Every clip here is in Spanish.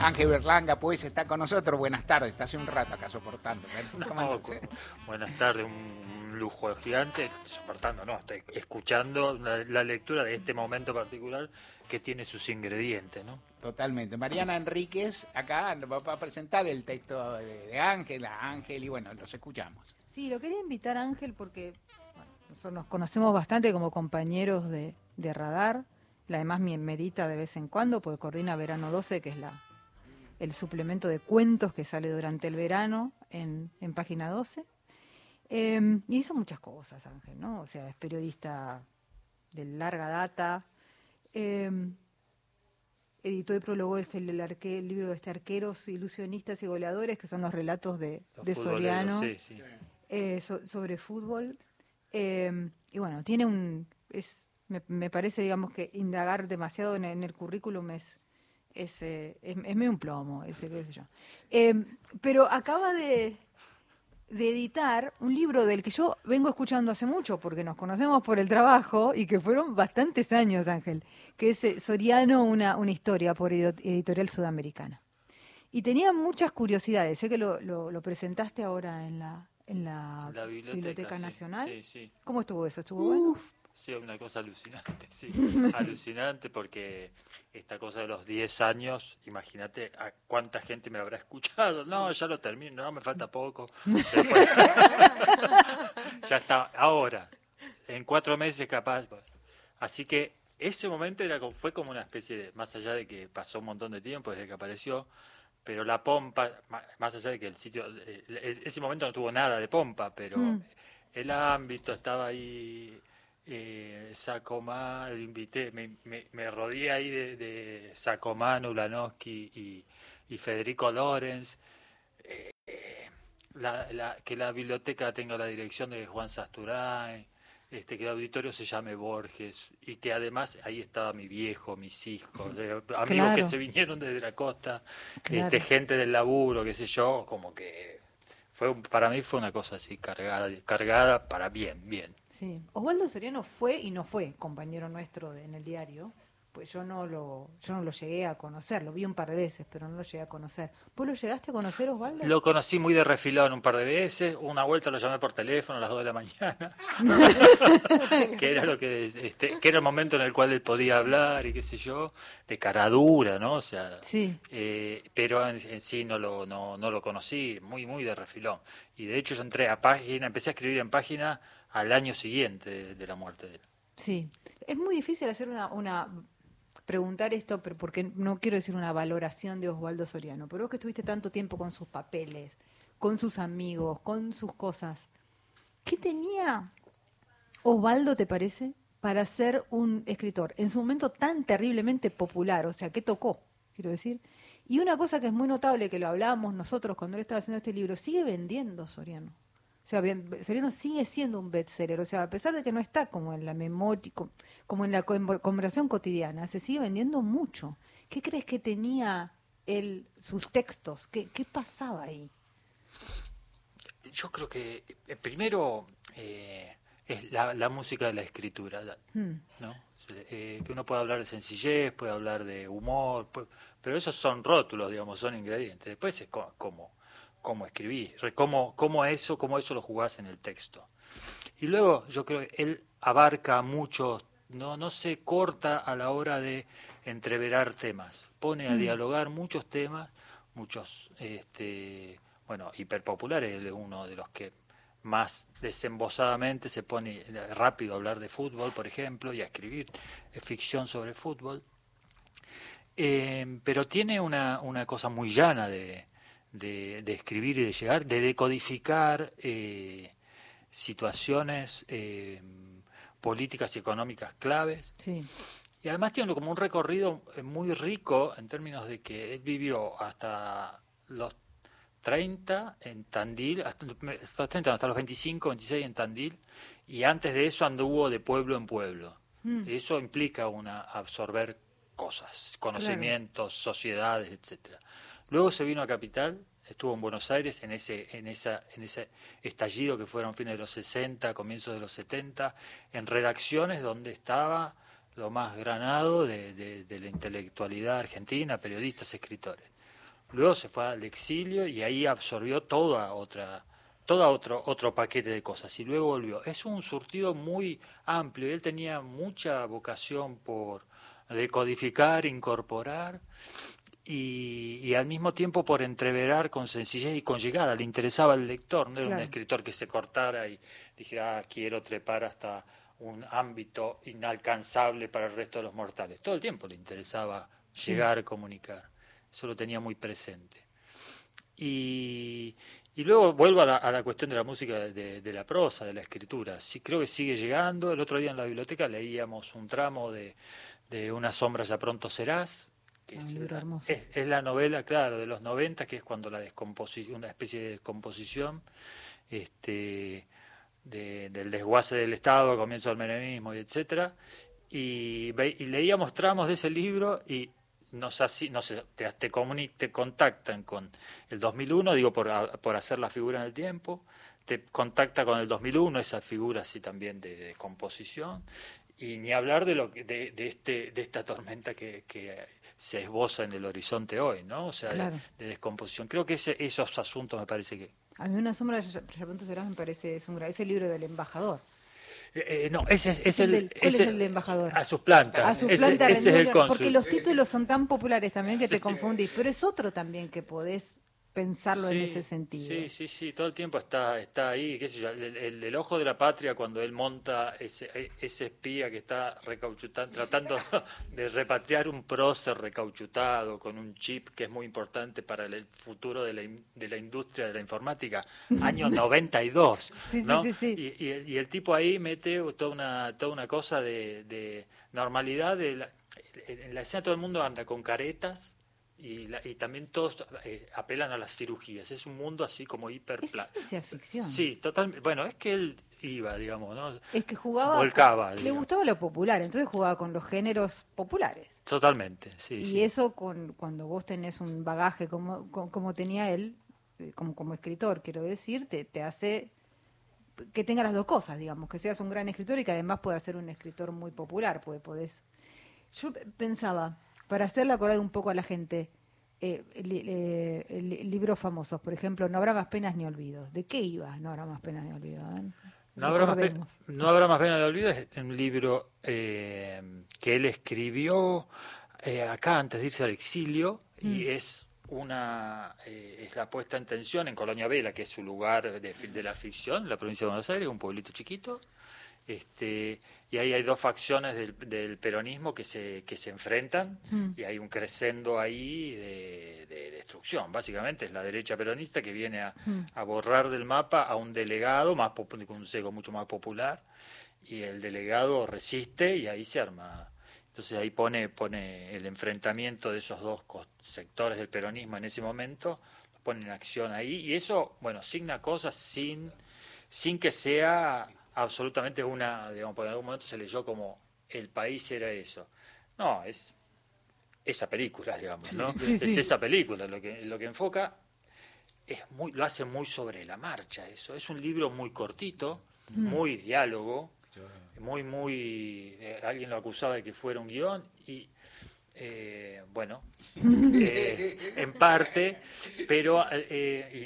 Ángel Berlanga, pues, está con nosotros. Buenas tardes, está hace un rato acá soportando. No, buenas tardes, un lujo gigante. Soportando, no, estoy escuchando la, lectura de este momento particular que tiene sus ingredientes, ¿no? Totalmente. Mariana Enríquez acá va a presentar el texto de, Ángel, a Ángel, y bueno, los escuchamos. Sí, lo quería invitar a Ángel porque nosotros nos conocemos bastante como compañeros de, de radar. La además medita de vez en cuando, porque coordina Verano 12, que es la, el suplemento de cuentos que sale durante el verano en, en página 12. Em, y hizo muchas cosas, Ángel, ¿no? O sea, es periodista de larga data. Em, editó y prologó este, el, el, libro de este Arqueros, Ilusionistas y Goleadores, que son los relatos de, Soriano eh, sobre fútbol. Em, y bueno, tiene un. Es, me, parece, digamos, que indagar demasiado en el currículum es, es, eh, es, medio un plomo, ese, qué sé yo. Em, pero acaba de, de, editar un libro del que yo vengo escuchando hace mucho, porque nos conocemos por el trabajo y que fueron bastantes años, Ángel, que es eh, Soriano, una, una historia por editorial sudamericana. Y tenía muchas curiosidades, sé que lo, lo, presentaste ahora en la, en la, Biblioteca, Nacional. Sí, sí. ¿Cómo estuvo eso? ¿Estuvo bueno? Sí, una cosa alucinante, sí. alucinante porque esta cosa de los 10 años, imagínate a cuánta gente me habrá escuchado. No, ya lo termino, no, me falta poco. ya está, ahora, en cuatro meses capaz. Así que ese momento era fue como una especie de, más allá de que pasó un montón de tiempo desde que apareció, pero la pompa, más allá de que el sitio, eh, ese momento no tuvo nada de pompa, pero mm. el ámbito estaba ahí eh, Sacomá, invité, me, me, rodeé ahí de, de Sacomá, Ulanowski y, Federico Lorenz. Eh, la, que la biblioteca tenga la dirección de Juan Sasturán, este, que el auditorio se llame Borges y que además ahí estaba mi viejo, mis hijos, amigos que se vinieron desde la costa, este, gente del laburo, qué sé yo, como que fue para mí fue una cosa así cargada, cargada para bien, bien. Sí, Osvaldo Soriano fue y no fue compañero nuestro en el diario, pues yo no lo yo no lo llegué a conocer, lo vi un par de veces, pero no lo llegué a conocer. ¿Vos lo llegaste a conocer, Osvaldo? Lo conocí muy de refilón un par de veces, una vuelta lo llamé por teléfono a las 2 de la mañana, que era lo que este, que era el momento en el cual él podía hablar y qué sé yo, de cara dura, ¿no? O sea, sí. Eh, pero en, sí no lo no, no lo conocí, muy muy de refilón. Y de hecho yo entré a página, empecé a escribir en página al año siguiente de, de la muerte de él. Sí, es muy difícil hacer una, una preguntar esto, pero porque no quiero decir una valoración de Osvaldo Soriano, pero vos que estuviste tanto tiempo con sus papeles, con sus amigos, con sus cosas, ¿qué tenía Osvaldo, te parece, para ser un escritor en su momento tan terriblemente popular? O sea, ¿qué tocó? Quiero decir. Y una cosa que es muy notable, que lo hablábamos nosotros cuando él estaba haciendo este libro, sigue vendiendo Soriano. O sea, Sereno sigue siendo un bestseller, o sea, a pesar de que no está como en la memoria, como en la conversación cotidiana, se sigue vendiendo mucho. ¿Qué crees que tenía él, sus textos? ¿Qué, qué pasaba ahí? Yo creo que eh, primero eh, es la, música de la escritura, hmm. ¿no? Eh, que uno puede hablar de sencillez, puede hablar de humor, pero esos son rótulos, digamos, son ingredientes. Después es como cómo escribí, cómo, cómo eso, cómo eso lo jugás en el texto. Y luego yo creo que él abarca mucho, no, no se corta a la hora de entreverar temas, pone a mm. dialogar muchos temas, muchos, este, bueno, hiperpopulares, es uno de los que más desembosadamente se pone rápido a hablar de fútbol, por ejemplo, y a escribir ficción sobre fútbol. Eh, pero tiene una, una cosa muy llana de, de, escribir y de llegar, de decodificar eh, situaciones eh, políticas y económicas claves. Y además tiene como un recorrido eh, muy rico en términos de que él vivió hasta los 30 en Tandil, hasta, los 30, hasta los 25, 26 en Tandil, y antes de eso anduvo de pueblo en pueblo. Mm. Eso implica una absorber cosas, conocimientos, sociedades, etcétera. Luego se vino a Capital, estuvo en Buenos Aires en ese, en esa, en ese estallido que fueron fines de los 60, comienzos de los 70, en redacciones donde estaba lo más granado de, la intelectualidad argentina, periodistas, escritores. luego se fue al exilio y ahí absorbió toda otra todo otro, otro paquete de cosas y luego volvió. Es un surtido muy amplio él tenía mucha vocación por decodificar, incorporar y, al mismo tiempo por entreverar con sencillez y con llegada. Le interesaba al lector, no era un escritor que se cortara y dijera, ah, quiero trepar hasta un ámbito inalcanzable para el resto de los mortales. Todo el tiempo le interesaba llegar, a comunicar. Eso lo tenía muy presente. Y, y luego vuelvo a la, a la, cuestión de la música, de, de, la prosa, de la escritura. Sí, creo que sigue llegando. El otro día en la biblioteca leíamos un tramo de, de Una sombra ya pronto serás, que es, es, la novela, claro, de los 90, que es cuando la descomposición, una especie de descomposición este, de, del desguace del Estado, comienzo del menemismo, y etcétera. Y, y leíamos tramos de ese libro y nos, así, no sé, te, te, te contactan con el 2001, digo por, por hacer la figura en el tiempo, te contacta con el 2001, esa figura así también de, composición, y ni hablar de lo que, de, de, este de esta tormenta que, que, se esboza en el horizonte hoy, ¿no? O sea, de, descomposición. Creo que ese, esos asuntos me parece que... A mí una sombra de repente será me parece es un ese libro del embajador. Eh, eh, no, ese es, el, ¿cuál es el embajador? A sus plantas. A sus plantas. Ese, es el Porque los títulos son tan populares también que te confundís. Pero es otro también que podés pensarlo en ese sentido. Sí, sí, sí, todo el tiempo está, está ahí, qué sé yo, el, ojo de la patria cuando él monta ese, ese espía que está recauchutando, tratando de repatriar un prócer recauchutado con un chip que es muy importante para el futuro de la, de la industria de la informática, año 92, sí, ¿no? Sí, sí, y, y, el, tipo ahí mete toda una, toda una cosa de, de normalidad, de en la escena todo el mundo anda con caretas, y, y también todos eh, apelan a las cirugías. Es un mundo así como hiper... Es ciencia ficción. Sí, totalmente. Bueno, es que él iba, digamos, ¿no? Es que jugaba... Volcaba. Le gustaba lo popular, entonces jugaba con los géneros populares. Totalmente, sí. Y eso con, cuando vos tenés un bagaje como, como, tenía él, eh, como, como escritor, quiero decir, te, te hace que tenga las dos cosas, digamos, que seas un gran escritor y que además puedas ser un escritor muy popular, pues podés... Yo pensaba, para hacerle acordar un poco a la gente, eh, eh libros famosos, por ejemplo, No habrá más penas ni olvidos. ¿De qué iba No habrá más penas ni olvidos? No habrá, más no habrá más penas ni olvidos es un libro eh, que él escribió eh, acá antes de irse al exilio y mm. es una es la puesta en tensión en Colonia Vela, que es su lugar de, de la ficción, la provincia de Buenos Aires, un pueblito chiquito, este, y ahí hay dos facciones del, peronismo que se, que se enfrentan mm. y hay un crescendo ahí de, destrucción. Básicamente es la derecha peronista que viene a, mm. a borrar del mapa a un delegado más con un sesgo mucho más popular y el delegado resiste y ahí se arma. Entonces ahí pone, pone el enfrentamiento de esos dos sectores del peronismo en ese momento, lo pone en acción ahí y eso, bueno, signa cosas sin, sin que sea absolutamente una, digamos, por algún momento se leyó como el país era eso. No, es esa película, digamos, ¿no? es esa película, lo que, lo que enfoca es muy, lo hace muy sobre la marcha eso. Es un libro muy cortito, mm. muy diálogo, muy, muy, eh, alguien lo acusaba de que fuera un guion y eh, bueno, eh, en parte, pero,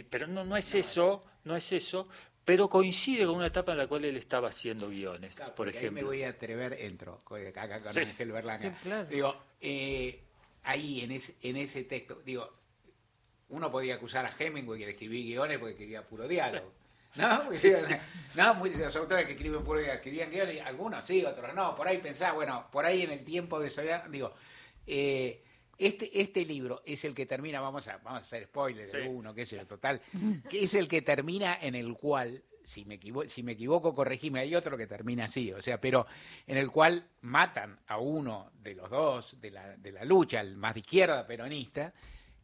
pero no, no es eso, no es eso, pero coincide con una etapa en la cual él estaba haciendo guiones, por ejemplo. Ahí me voy a atrever, entro acá con Ángel Berlanga. Digo, eh, ahí en ese, en ese texto, digo, uno podía acusar a Hemingway de escribir guiones porque quería puro diálogo. ¿No? no, los autores que escriben puro diálogo escribían guiones, algunos sí, otros no. Por ahí pensaba, bueno, por ahí en el tiempo de soledad, digo, eh, este, este libro es el que termina, vamos a, vamos a hacer spoilers de uno, qué sé yo, total, que es el que termina en el cual, si me, equivoco, si me equivoco, corregime, hay otro que termina así, o sea, pero en el cual matan a uno de los dos de la, de la lucha, el más de izquierda peronista,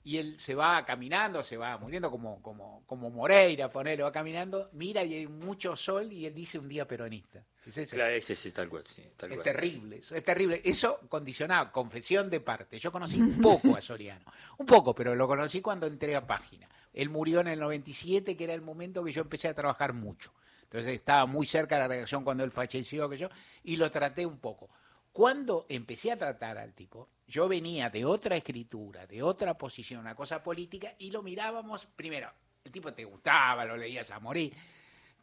y él se va caminando, se va muriendo como, como, como Moreira, ponerlo, va caminando, mira y hay mucho sol y él dice un día peronista. ¿Es ese? Claro, ese sí, tal cual, sí, es terrible, es terrible. Eso condicionado, confesión de parte. Yo conocí un poco a Soriano, un poco, pero lo conocí cuando entré a página. Él murió en el 97, que era el momento que yo empecé a trabajar mucho. Entonces estaba muy cerca de la redacción cuando él falleció, que yo, y lo traté un poco. Cuando empecé a tratar al tipo, yo venía de otra escritura, de otra posición, una cosa política, y lo mirábamos, primero, el tipo te gustaba, lo leías a morir,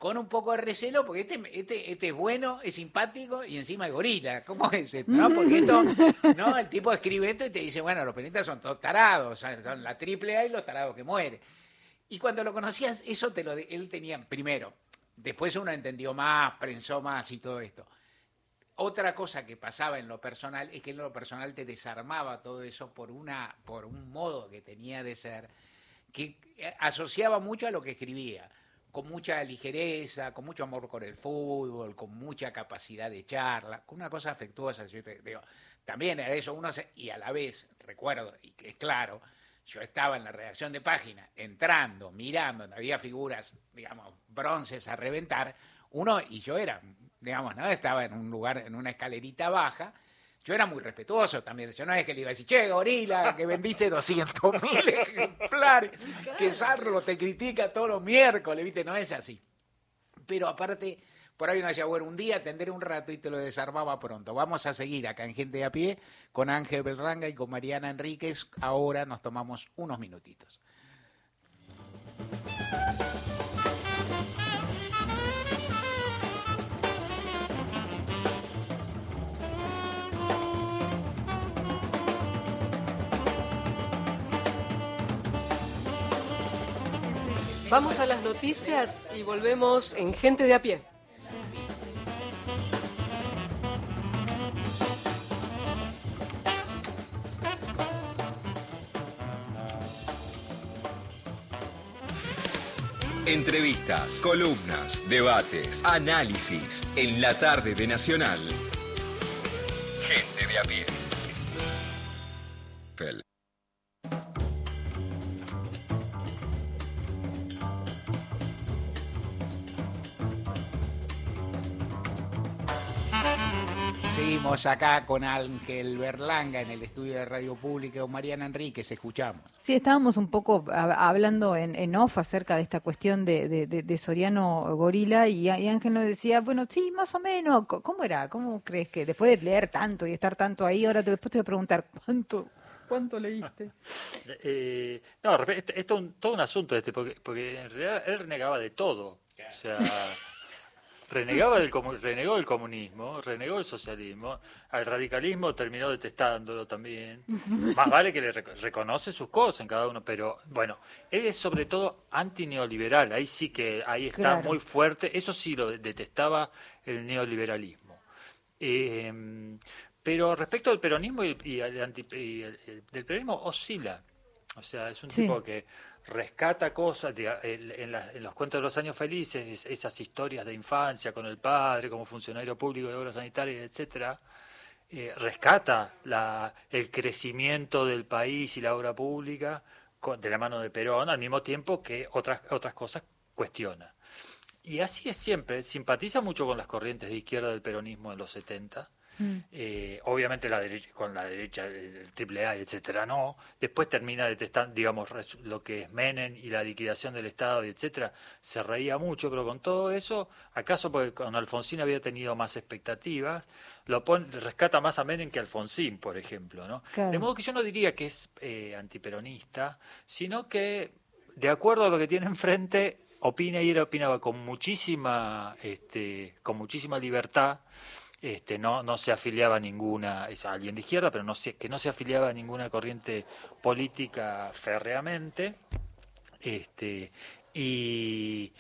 con un poco de recelo, porque este, este, este es bueno, es simpático y encima es gorila. ¿Cómo es esto? ¿No? Porque esto, ¿no? El tipo escribe esto y te dice, bueno, los peronistas son todos tarados, son la triple A y los tarados que mueren. Y cuando lo conocías, eso te lo él tenía primero. Después uno entendió más, prensó más y todo esto. Otra cosa que pasaba en lo personal es que en lo personal te desarmaba todo eso por una por un modo que tenía de ser que asociaba mucho a lo que escribía con mucha ligereza, con mucho amor por el fútbol, con mucha capacidad de charla, con una cosa afectuosa. Yo digo, también era eso, uno y a la vez, recuerdo, y que es claro, yo estaba en la redacción de página, entrando, mirando, había figuras, digamos, bronces a reventar, uno, y yo era, digamos, ¿no? Estaba en un lugar, en una escalerita baja, yo era muy respetuoso también. Yo no es que le iba a decir, che, gorila, que vendiste 200 mil ejemplares, que Sarlo te critica todos los miércoles, ¿viste? No es así. Pero aparte, por ahí uno decía, bueno, un día tendré un rato y te lo desarmaba pronto. Vamos a seguir acá en Gente a Pie con Ángel Belranga y con Mariana Enríquez. Ahora nos tomamos unos minutitos. Vamos a las noticias y volvemos en Gente de a pie. Entrevistas, columnas, debates, análisis en la tarde de Nacional. Gente de a pie. Seguimos acá con Ángel Berlanga en el estudio de Radio Pública o Mariana Enríquez, escuchamos. Sí, estábamos un poco hablando en, off acerca de esta cuestión de, Soriano Gorila y, Ángel nos decía, bueno, sí, más o menos, ¿cómo era? ¿Cómo crees que después de leer tanto y estar tanto ahí, ahora te, después te voy a preguntar, ¿cuánto, cuánto leíste? Eh, no, es todo un asunto este, porque, porque en realidad él renegaba de todo. O sea renegaba del, renegó el comunismo, renegó el socialismo, al radicalismo terminó detestándolo también. Más vale que le reconoce sus cosas en cada uno, pero bueno, él es sobre todo antineoliberal, ahí sí que ahí está muy fuerte, eso sí lo detestaba el neoliberalismo. Em, pero respecto al peronismo y, el, del peronismo oscila. O sea, es un tipo que rescata cosas en, los cuentos de los años felices, esas historias de infancia con el padre como funcionario público de obras sanitarias, etcétera, eh, rescata la, el crecimiento del país y la obra pública de la mano de Perón, al mismo tiempo que otras, otras cosas cuestiona. Y así es siempre, simpatiza mucho con las corrientes de izquierda del peronismo de los 70, Mm. Eh, obviamente la derecha, con la derecha, el triple A, etcétera, no. Después termina detestando, digamos, lo que es Menem y la liquidación del Estado, y etcétera. Se reía mucho, pero con todo eso, acaso porque con Alfonsín había tenido más expectativas, lo pone, rescata más a Menem que Alfonsín, por ejemplo, ¿no? De modo que yo no diría que es eh, antiperonista, sino que, de acuerdo a lo que tiene enfrente, opina y él opinaba con muchísima, este, con muchísima libertad este, no, no se afiliaba a ninguna, es alguien de izquierda, pero no que no se afiliaba a ninguna corriente política férreamente, este, y,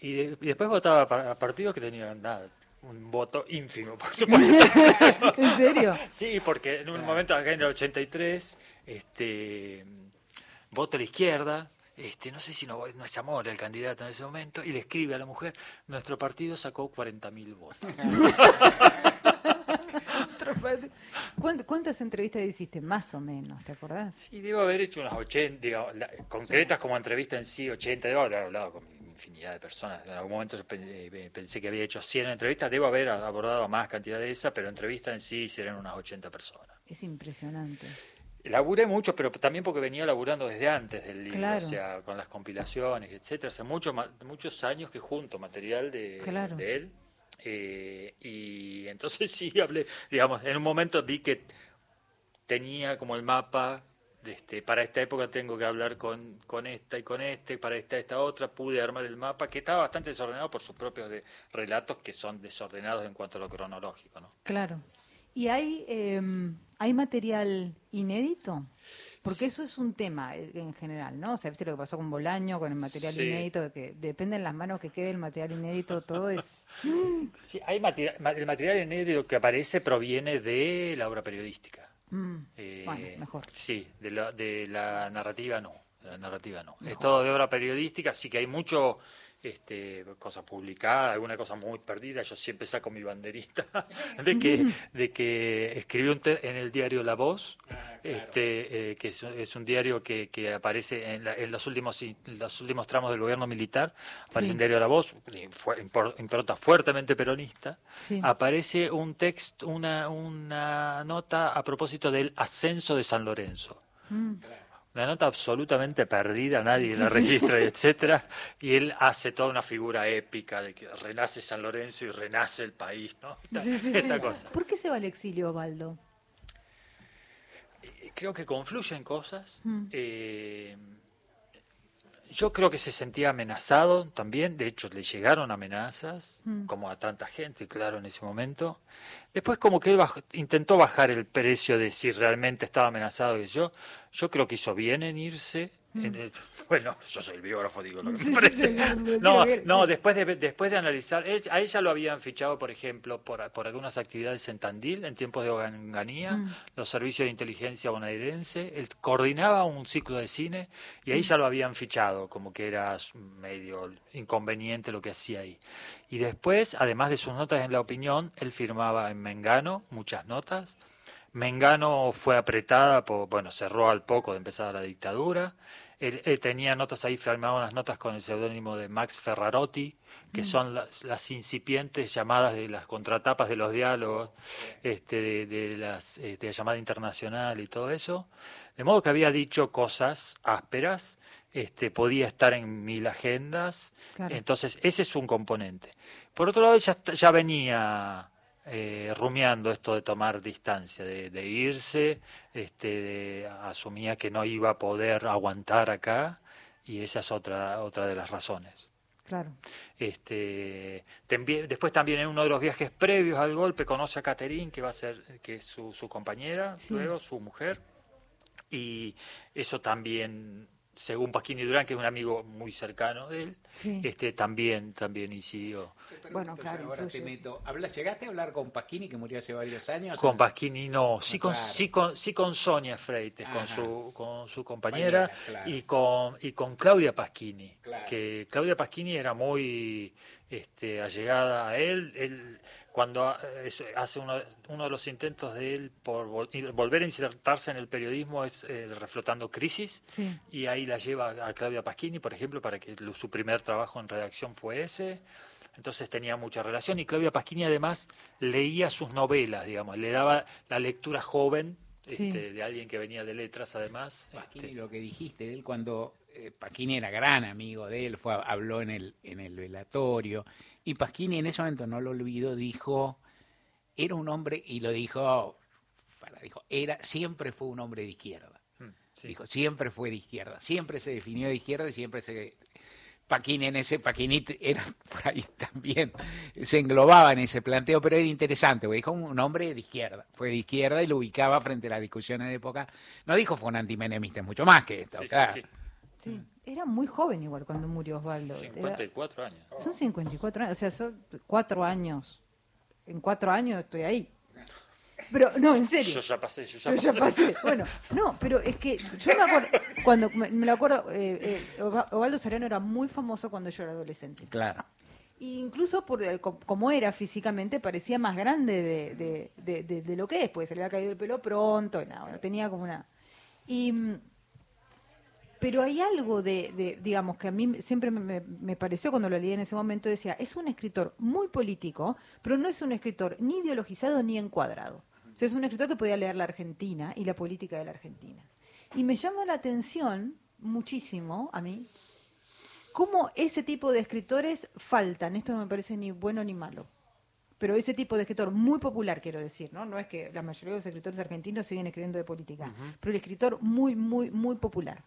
y, después votaba a partidos que tenían nada, un voto ínfimo, por supuesto. ¿En serio? Sí, porque en un momento, acá en el 83, este, voto a la izquierda, este, no sé si no, no es amor el candidato en ese momento, y le escribe a la mujer, nuestro partido sacó 40.000 votos. ¿Cuántas entrevistas hiciste? Más o menos, ¿te acordás? Sí, debo haber hecho unas 80, digo, concretas como entrevista en sí, 80, debo haber hablado con infinidad de personas. En algún momento eh, pensé que había hecho 100 entrevistas, debo haber abordado más cantidad de esas, pero entrevistas en sí hicieron unas 80 personas. Es impresionante. Laburé mucho, pero también porque venía laburando desde antes del libro, o sea, con las compilaciones, etcétera. Hace muchos muchos años que junto material de, él. Eh, y entonces sí hablé, digamos, en un momento vi que tenía como el mapa este, para esta época tengo que hablar con, con esta y con este, para esta esta otra, pude armar el mapa que estaba bastante desordenado por sus propios de, relatos que son desordenados en cuanto a lo cronológico. ¿no? Claro. ¿Y hay, hay material inédito? Porque eso es un tema eh, en general, ¿no? O sea, viste lo que pasó con Bolaño, con el material inédito, que depende en las manos que quede el material inédito, todo es... Sí, hay material, el material inédito que aparece proviene de la obra periodística. Mm, bueno, eh, mejor. Sí, de la, de la narrativa no, la narrativa no. Es todo de obra periodística, sí que hay mucho este, cosas publicadas, alguna cosa muy perdida. Yo siempre saco mi banderita de que, de que escribió en el diario La Voz, ah, este, eh, que es, un diario que, que aparece en, los últimos los últimos tramos del gobierno militar, aparece en el diario La Voz, impronta fuertemente peronista, aparece un texto, una, una nota a propósito del ascenso de San Lorenzo. Mm una nota absolutamente perdida, nadie la registra, etcétera, y él hace toda una figura épica de que renace San Lorenzo y renace el país, ¿no? Esta, cosa. ¿Por qué se va al exilio, Baldo? Eh, creo que confluyen cosas. Mm. Eh, yo creo que se sentía amenazado también, de hecho le llegaron amenazas, mm. como a tanta gente, claro, en ese momento. Después como que él intentó bajar el precio de si realmente estaba amenazado y yo. Yo creo que hizo bien en irse, Mm. bueno, yo soy el biógrafo, digo lo que me parece. no, no, después de, después de analizar, a ella lo habían fichado, por ejemplo, por, por algunas actividades en Tandil, en tiempos de Oganganía, mm. los servicios de inteligencia bonaerense, él coordinaba un ciclo de cine y ahí mm. ya lo habían fichado, como que era medio inconveniente lo que hacía ahí. Y después, además de sus notas en la opinión, él firmaba en Mengano muchas notas. Mengano fue apretada, por, bueno, cerró al poco de empezar la dictadura. Él, tenía notas ahí, firmaba unas notas con el seudónimo de Max Ferrarotti, que mm. son las, incipientes llamadas de las contratapas de los diálogos, este, de, las, de la llamada internacional y todo eso. De modo que había dicho cosas ásperas, este, podía estar en mil agendas, entonces ese es un componente. Por otro lado, ya, ya venía eh, rumiando esto de tomar distancia, de, irse, este, asumía que no iba a poder aguantar acá y esa es otra, otra de las razones. Claro. Este, después también en uno de los viajes previos al golpe conoce a Caterín, que va a ser que es su, su compañera, luego su mujer, y eso también según Pasquini Durán, que es un amigo muy cercano de él, este también también incidió. bueno, claro. Ahora te meto. ¿Llegaste a hablar con Pasquini, que murió hace varios años? Con Pasquini no, sí con, sí con, sí con Sonia Freites, con su, con su compañera, y, con, y con Claudia Pasquini, que Claudia Pasquini era muy este, allegada a él. él cuando eh, hace uno, uno, de los intentos de él por volver a insertarse en el periodismo es eh, reflotando crisis y ahí la lleva a Claudia Pasquini, por ejemplo, para que su primer trabajo en redacción fue ese. Entonces tenía mucha relación y Claudia Pasquini además leía sus novelas, digamos, le daba la lectura joven este, de alguien que venía de letras además. Pasquini, este. lo que dijiste de él cuando eh, Pasquini era gran amigo de él, fue, habló en el, en el velatorio, y Pasquini en ese momento, no lo olvido, dijo, era un hombre, y lo dijo, dijo, era, siempre fue un hombre de izquierda. Hmm, dijo, siempre fue de izquierda, siempre se definió de izquierda y siempre se... Paquini en ese, Paquini era por ahí también, se englobaba en ese planteo, pero era interesante, porque dijo un hombre de izquierda, fue de izquierda y lo ubicaba frente a las discusiones de época. No dijo fue un antimenemista, mucho más que esto, claro. Sí, era muy joven igual cuando murió Osvaldo. 54 años. Son 54 años, o sea, son cuatro años. En cuatro años estoy ahí. Pero, no, en serio. Yo ya pasé, yo ya pasé. Bueno, no, pero es que yo me acuerdo, cuando me, lo acuerdo, eh, eh, Osvaldo Sereno era muy famoso cuando yo era adolescente. Claro. E incluso por como era físicamente, parecía más grande de, de, lo que es, porque se le había caído el pelo pronto, y nada, bueno, tenía como una... Y mm, pero hay algo de, digamos, que a mí siempre me, pareció cuando lo leí en ese momento, decía, es un escritor muy político, pero no es un escritor ni ideologizado ni encuadrado. O sea, es un escritor que podía leer la Argentina y la política de la Argentina. Y me llama la atención muchísimo a mí cómo ese tipo de escritores faltan. Esto no me parece ni bueno ni malo. pero ese tipo de escritor muy popular, quiero decir, ¿no? No es que la mayoría de los escritores argentinos siguen escribiendo de política, pero el escritor muy, muy, muy popular,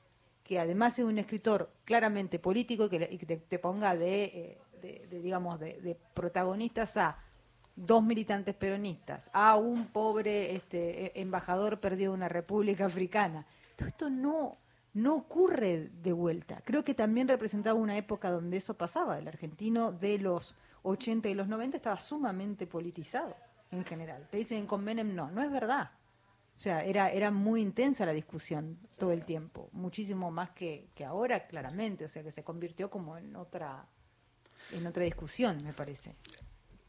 que además es un escritor claramente político y que, te, ponga eh, de, digamos, de, protagonistas a dos militantes peronistas, a un pobre este, e, embajador perdido de una república africana. Todo esto no, no ocurre de vuelta. Creo que también representaba una época donde eso pasaba. El argentino de los 80 y los 90 estaba sumamente politizado en general. Te dicen con Menem no, no es verdad. O sea, era, era muy intensa la discusión todo el tiempo, muchísimo más que, que ahora, claramente. O sea, que se convirtió como en otra, en otra discusión, me parece.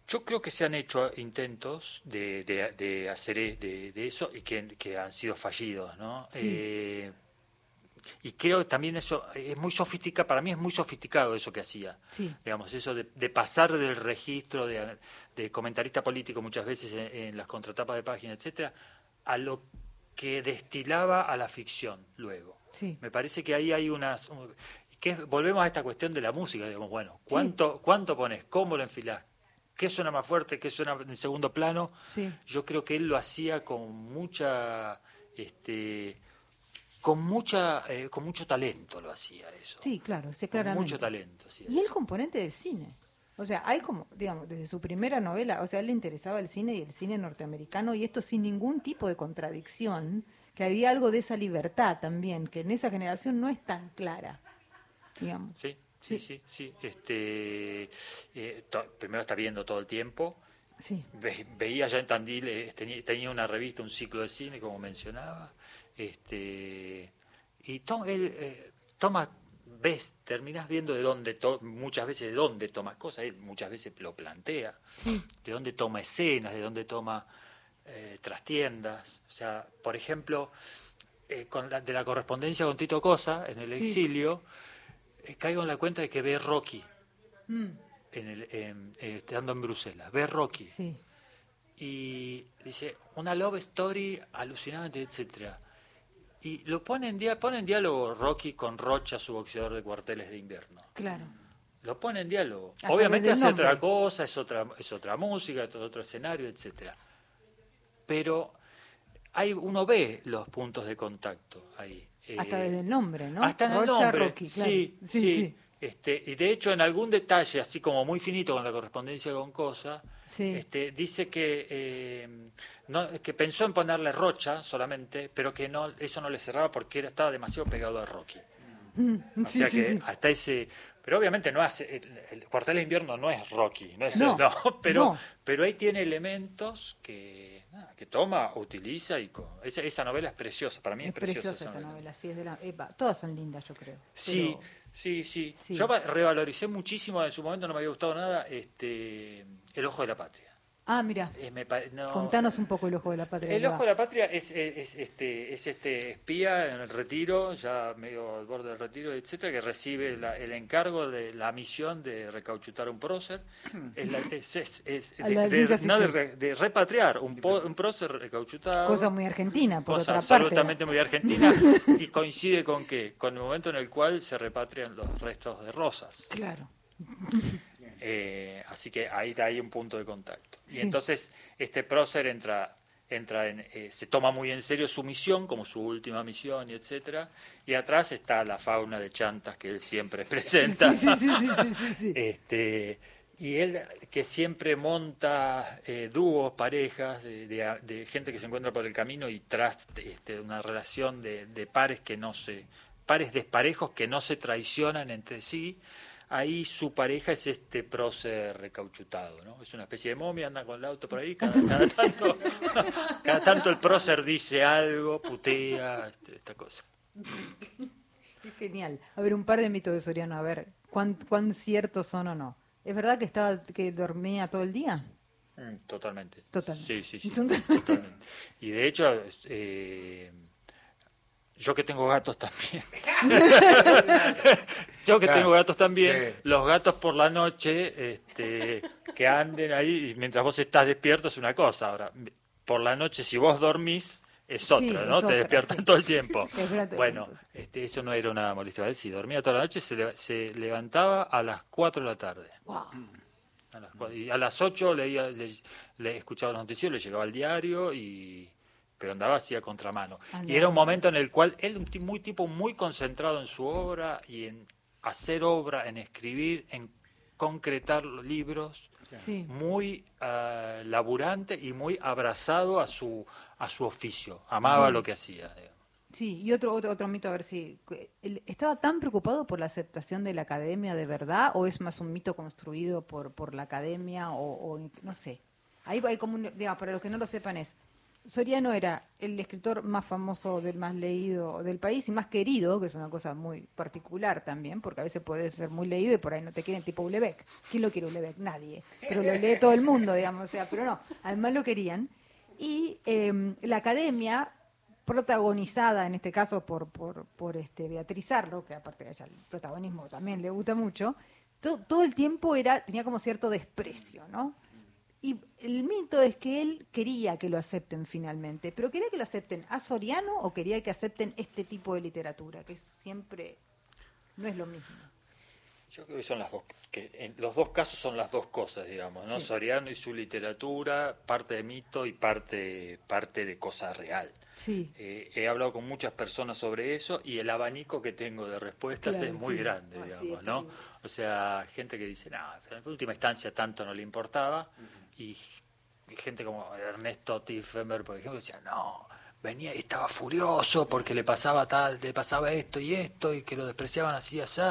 Yo creo que se han hecho intentos de, de, hacer e, de, de, eso y que, que, han sido fallidos, ¿no? Eh, y creo que también eso es muy sofisticado, para mí es muy sofisticado eso que hacía. Digamos, eso de, pasar del registro de, comentarista político muchas veces en, las contratapas de página, etcétera, a lo que destilaba a la ficción luego. Me parece que ahí hay unas... Que volvemos a esta cuestión de la música, digamos, bueno, ¿cuánto, ¿cuánto pones? ¿Cómo lo enfilás? ¿Qué suena más fuerte? ¿Qué suena en segundo plano? Yo creo que él lo hacía con mucha... Este, con mucha eh, con mucho talento lo hacía eso. Sí, claro, sí, claramente. Con mucho talento. y el componente de cine. O sea, hay como, digamos, desde su primera novela, o sea, a él le interesaba el cine y el cine norteamericano y esto sin ningún tipo de contradicción, que había algo de esa libertad también, que en esa generación no es tan clara, digamos. Sí, sí, sí, sí. Este, eh, primero está viendo todo el tiempo. Sí. veía ya en Tandil, eh, tenía, tenía una revista, un ciclo de cine, como mencionaba este, y él, eh, toma, ves, terminas viendo de dónde, muchas veces de dónde toma cosas, él muchas veces lo plantea, de dónde toma escenas, de dónde toma eh, trastiendas. O sea, por ejemplo, eh, con de la correspondencia con Tito Cosa en el exilio, caigo en la cuenta de que ve Rocky, mm. en el, estando en Bruselas, ve Rocky. Y dice, una love story alucinante, etcétera y lo pone en, pone en diálogo Rocky con Rocha, su boxeador de cuarteles de invierno. Claro. Lo pone en diálogo. Obviamente hace otra cosa, es otra, es otra música, es otro escenario, etcétera. Pero hay, uno ve los puntos de contacto ahí. Hasta eh, desde el nombre, ¿no? Hasta en el nombre. Rocky, sí, sí, Este, y de hecho, en algún detalle, así como muy finito con la correspondencia con Cosa, este, dice que eh, que pensó en ponerle Rocha solamente, pero que no eso no le cerraba porque estaba demasiado pegado a Rocky. Mm, o sea que hasta ese pero obviamente no hace el, cuartel de invierno no es Rocky no es no, pero pero ahí tiene elementos que que toma utiliza y esa, esa, novela es preciosa para mí es, preciosa, esa, novela, sí es de la, todas son lindas yo creo sí sí sí. Yo revaloricé muchísimo en su momento no me había gustado nada este el ojo de la patria Ah, mira. Eh, Contanos un poco el Ojo de la Patria. El Ojo de la Patria es, este, es este espía en el retiro, ya medio al borde del retiro, etcétera, que recibe el encargo de la misión de recauchutar un prócer. Es, de, repatriar un, un, prócer recauchutado. Cosa muy argentina, por cosa otra absolutamente muy argentina. y coincide con qué? Con el momento en el cual se repatrian los restos de Rosas. Claro. Eh, así que ahí hay un punto de contacto. Y entonces este prócer entra, entra en, eh, se toma muy en serio su misión, como su última misión, y etcétera. Y atrás está la fauna de chantas que él siempre presenta. este, y él que siempre monta eh, dúos, parejas de, gente que se encuentra por el camino y tras este, una relación de, de pares que no se, pares desparejos que no se traicionan entre sí ahí su pareja es este prócer recauchutado, ¿no? Es una especie de momia, anda con el auto por ahí, cada, tanto, cada tanto el prócer dice algo, putea, este, esta cosa. Es genial. A ver, un par de mitos de Soriano, a ver, ¿cuán, cuán ciertos son o no? ¿Es verdad que estaba que dormía todo el día? Mm, totalmente. Totalmente. Sí, sí, sí. Totalmente. Y de hecho, eh, yo que tengo gatos también. yo que tengo gatos también. Los gatos por la noche, este, que anden ahí, mientras vos estás despierto es una cosa. Ahora, por la noche, si vos dormís, es otra, ¿no? Te despiertan todo el tiempo. bueno, este, eso no era una molestia. Si dormía toda la noche, se, se levantaba a las 4 de la tarde. y a las 8 leía, le, escuchaba los noticiarios, le llegaba al diario y pero andaba así a contramano. Y era un momento en el cual él, un muy tipo muy concentrado en su obra y en hacer obra, en escribir, en concretar los libros, muy uh, laburante y muy abrazado a su a su oficio, amaba lo que hacía. Sí, y otro, otro, otro mito, a ver si. ¿Estaba tan preocupado por la aceptación de la academia de verdad o es más un mito construido por, por la academia o, no sé? Ahí hay como un. Digamos, para los que no lo sepan, es. Soriano era el escritor más famoso, del más leído del país y más querido, que es una cosa muy particular también, porque a veces puede ser muy leído y por ahí no te quieren, tipo Ulebeck. ¿Quién lo quiere Ulebeck? Nadie. Pero lo lee todo el mundo, digamos. O sea, pero no, además lo querían. Y em, la academia protagonizada en este caso por, por, este Beatriz Arlo, que aparte de ella el protagonismo también le gusta mucho, todo, el tiempo era, tenía como cierto desprecio, ¿no? El mito es que él quería que lo acepten finalmente, pero quería que lo acepten a Soriano o quería que acepten este tipo de literatura, que siempre no es lo mismo. Yo creo que son las dos, que en los dos casos son las dos cosas, digamos, ¿no? Soriano y su literatura, parte de mito y parte, parte de cosa real. Sí. Eh, he hablado con muchas personas sobre eso y el abanico que tengo de respuestas es muy grande, digamos, ¿no? O sea, gente que dice, no, en última instancia tanto no le importaba y, gente como Ernesto Tiffenberg, por ejemplo, decía, no, venía y estaba furioso porque le pasaba tal, le pasaba esto y esto y que lo despreciaban así y así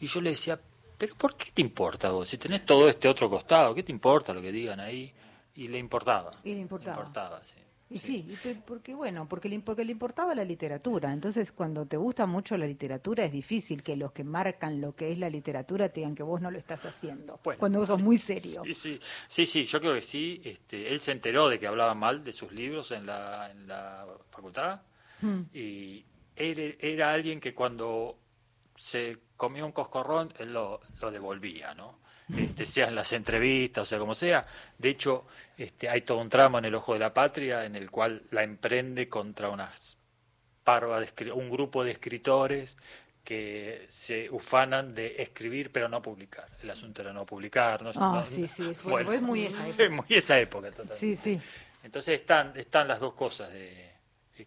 y yo le decía, pero ¿por qué te importa vos? Si tenés todo este otro costado, ¿qué te importa lo que digan ahí? Y le importaba. Y le importaba. Le importaba sí. Y sí, porque bueno, porque le, porque le importaba la literatura. Entonces, cuando te gusta mucho la literatura, es difícil que los que marcan lo que es la literatura te digan que vos no lo estás haciendo. cuando vos sos muy serio. Sí, sí, sí, sí, yo creo que sí. Este, él se enteró de que hablaba mal de sus libros en la, en la facultad. Hmm. Y él era alguien que cuando se comía un coscorrón, él lo, lo devolvía, ¿no? Este, sea en las entrevistas, o sea, como sea. De hecho, este, hay todo un tramo en El Ojo de la Patria en el cual la emprende contra unas parva de, un grupo de escritores que se ufanan de escribir pero no publicar. El asunto era no publicar. No, ah, sí, sí, es, muy esa época. Es muy esa época, totalmente. Sí, sí. Entonces están, están las dos cosas, de,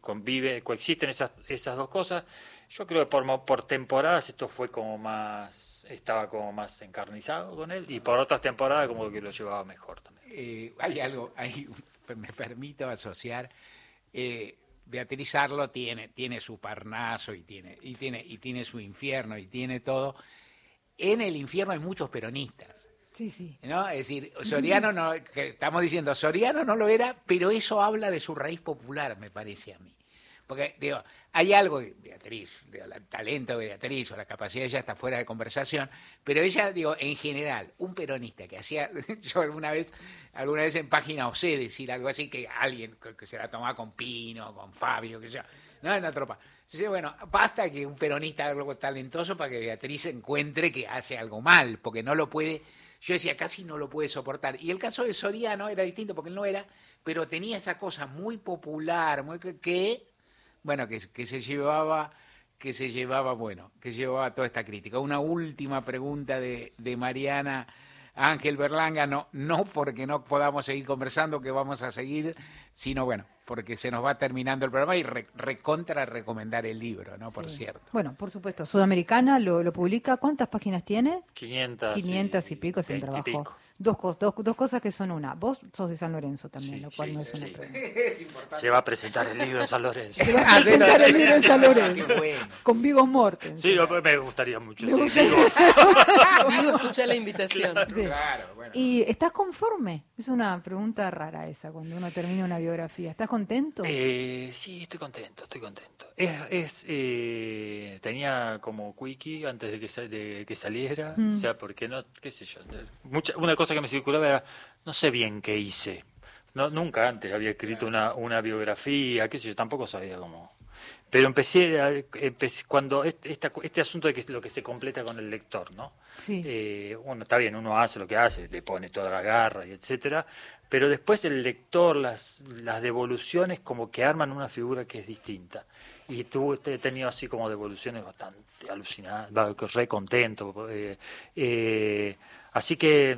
convive, coexisten esas, esas dos cosas yo creo que por, por temporadas esto fue como más, estaba como más encarnizado con él y por otras temporadas como que lo llevaba mejor también. Eh, hay algo, hay, me permito asociar, eh, Beatriz Arlo tiene, tiene su parnaso y tiene, y, tiene, y tiene su infierno y tiene todo. En el infierno hay muchos peronistas. Sí, sí. ¿no? Es decir, Soriano no, estamos diciendo, Soriano no lo era, pero eso habla de su raíz popular, me parece a mí. Porque, digo, hay algo, Beatriz, el talento de Beatriz o la capacidad de ella está fuera de conversación, pero ella, digo, en general, un peronista que hacía, yo alguna vez, alguna vez en página osé decir algo así, que alguien que se la tomaba con Pino, con Fabio, que yo, no en la tropa. Dice, bueno, basta que un peronista haga algo talentoso para que Beatriz encuentre que hace algo mal, porque no lo puede, yo decía, casi no lo puede soportar. Y el caso de Soriano era distinto, porque él no era, pero tenía esa cosa muy popular, muy que bueno, que, que se llevaba que se llevaba, bueno, que llevaba toda esta crítica. Una última pregunta de, de Mariana Ángel Berlanga, no, no porque no podamos seguir conversando, que vamos a seguir, sino bueno, porque se nos va terminando el programa y recontra recomendar el libro, ¿no? Por cierto. Bueno, por supuesto, Sudamericana lo, lo publica, ¿cuántas páginas tiene? 500. 500 y, pico, es un trabajo. Dos, dos, dos, cosas que son una. Vos sos de San Lorenzo también, lo cual no es una pregunta. Se va a presentar el libro en San Lorenzo. Se va a presentar el libro en San Lorenzo. Con Vigos Mortens. Sí, me gustaría mucho. Me gustaría. Vigo, escuché la invitación. Claro, bueno. ¿Y estás conforme? Es una pregunta rara esa, cuando uno termina una biografía. ¿Estás contento? Eh, sí, estoy contento, estoy contento. Es, es eh, tenía como quickie antes de que, de que saliera, mm. o sea, porque no, qué sé yo, mucha, una cosa que me circulaba era, no sé bien qué hice. No, nunca antes había escrito una, una biografía, qué sé yo, tampoco sabía cómo. Pero empecé, a, cuando este, este asunto de que es lo que se completa con el lector, ¿no? Sí. Eh, bueno, está bien, uno hace lo que hace, le pone toda la garra y etcétera, pero después el lector, las, las devoluciones como que arman una figura que es distinta. Y tú he tenido así como devoluciones bastante alucinadas, re contento. Eh, eh, así que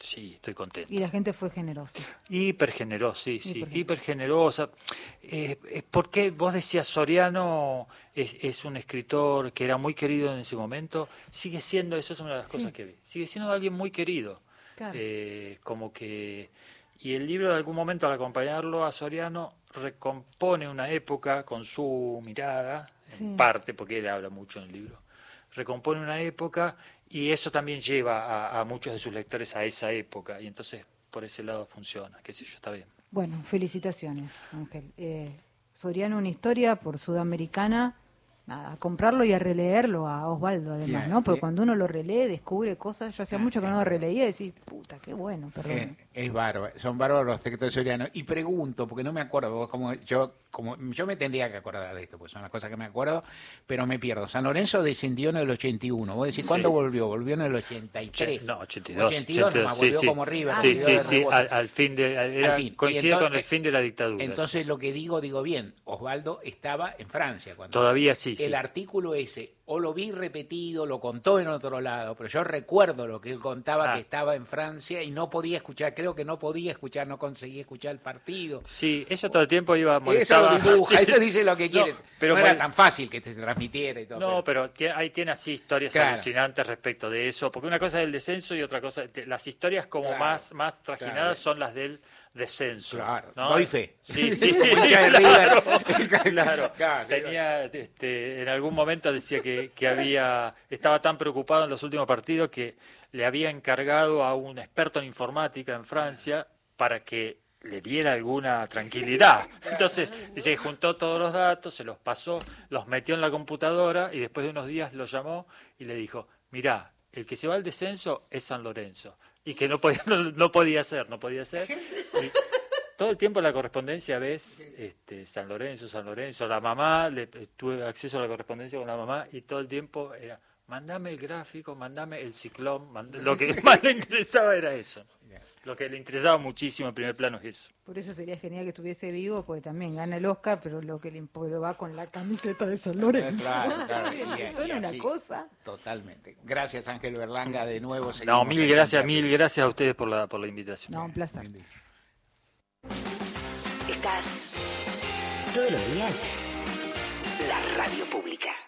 Sí, estoy contento. Y la gente fue generosa. Hiper generosa, sí, sí, hiper generosa. Eh, porque vos decías, Soriano es, es, un escritor que era muy querido en ese momento, sigue siendo, eso es una de las cosas que vi, sigue siendo alguien muy querido. Eh, como que... Y el libro de algún momento al acompañarlo a Soriano recompone una época con su mirada, en parte, porque él habla mucho en el libro, recompone una época y eso también lleva a, muchos de sus lectores a esa época y entonces por ese lado funciona, qué sé yo, está bien. Bueno, felicitaciones, Ángel. Eh, Soriano, una historia por Sudamericana a comprarlo y a releerlo a Osvaldo, además, ¿no? Porque cuando uno lo relee, descubre cosas. Yo hacía mucho que no lo releía y decís, puta, qué bueno, perdón. Eh, es bárbaro, son bárbaros los textos de Soriano. Y pregunto, porque no me acuerdo, como yo como yo me tendría que acordar de esto, pues son las cosas que me acuerdo, pero me pierdo. San Lorenzo descendió en el 81. Vos decís, ¿cuándo volvió? Volvió en el 83. No, 82. 82, volvió como River. Sí, sí, sí, al, fin de, era, coincide con el fin de la dictadura. Entonces lo que digo, digo bien, Osvaldo estaba en Francia. cuando Todavía sí. El artículo ese o lo vi repetido, lo contó en otro lado, pero yo recuerdo lo que él contaba ah. que estaba en Francia y no podía escuchar, creo que no podía escuchar, no conseguía escuchar el partido. Sí, eso todo el tiempo iba a Eso dibuja, eso dice lo que quiere. pero no era tan fácil que te transmitiera y todo. No, pero, ahí tiene así historias alucinantes respecto de eso, porque una cosa es el descenso y otra cosa, las historias como más, más trajinadas son las del descenso. Claro, ¿no? doy fe. Sí, sí, claro, claro. Tenía, este, en algún momento decía que, que había, estaba tan preocupado en los últimos partidos que le había encargado a un experto en informática en Francia para que le diera alguna tranquilidad. Entonces, dice que juntó todos los datos, se los pasó, los metió en la computadora y después de unos días lo llamó y le dijo, mirá, el que se va al descenso es San Lorenzo y que no podía, no, podía ser, no podía ser. todo el tiempo la correspondencia ves este, San Lorenzo, San Lorenzo, la mamá, le, tuve acceso a la correspondencia con la mamá y todo el tiempo era, mandame el gráfico, mandame el ciclón, lo que más le interesaba era eso. Lo que le interesaba muchísimo en primer plano es eso. Por eso sería genial que estuviese vivo, porque también gana el Oscar, pero lo que le va con la camiseta de San Lorenzo. Claro, claro. Y, una cosa. Totalmente. Gracias, Ángel Berlanga, de nuevo. No, mil gracias, mil gracias a ustedes por la, por la invitación. No, un placer. Estás todos los días la radio pública.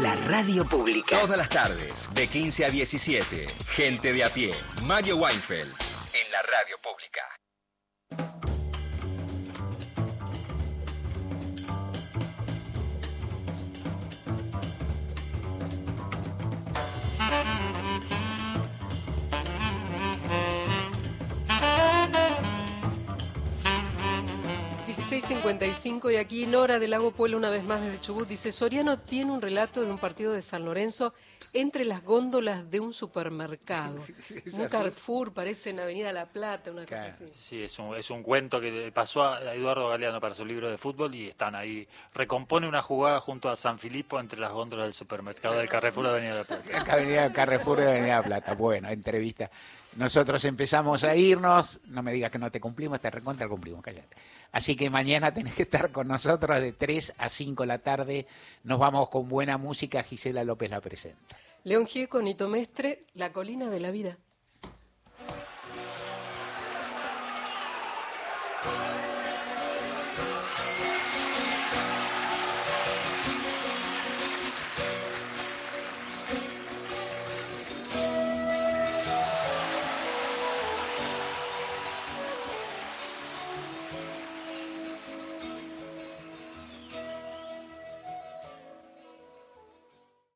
la radio pública. Todas las tardes, de 15 a 17, gente de a pie, Mario Weinfeld, en la radio pública. 6.55 y aquí Nora del Lago Pueblo una vez más desde Chubut dice, Soriano tiene un relato de un partido de San Lorenzo entre las góndolas de un supermercado. un Carrefour, parece en Avenida La Plata, una cosa así. Sí, es un, es un cuento que pasó a Eduardo Galeano para su libro de fútbol y están ahí. Recompone una jugada junto a San Filipo entre las góndolas del supermercado del Carrefour de Avenida La Plata. Avenida Carrefour de Avenida La Plata. Bueno, entrevista. Nosotros empezamos a irnos, no me digas que no te cumplimos, te recontra cumplimos, cállate. Así que mañana tenés que estar con nosotros de 3 a 5 de la tarde. Nos vamos con buena música. Gisela López la presenta. León Gieco, Nito Mestre, La Colina de la Vida.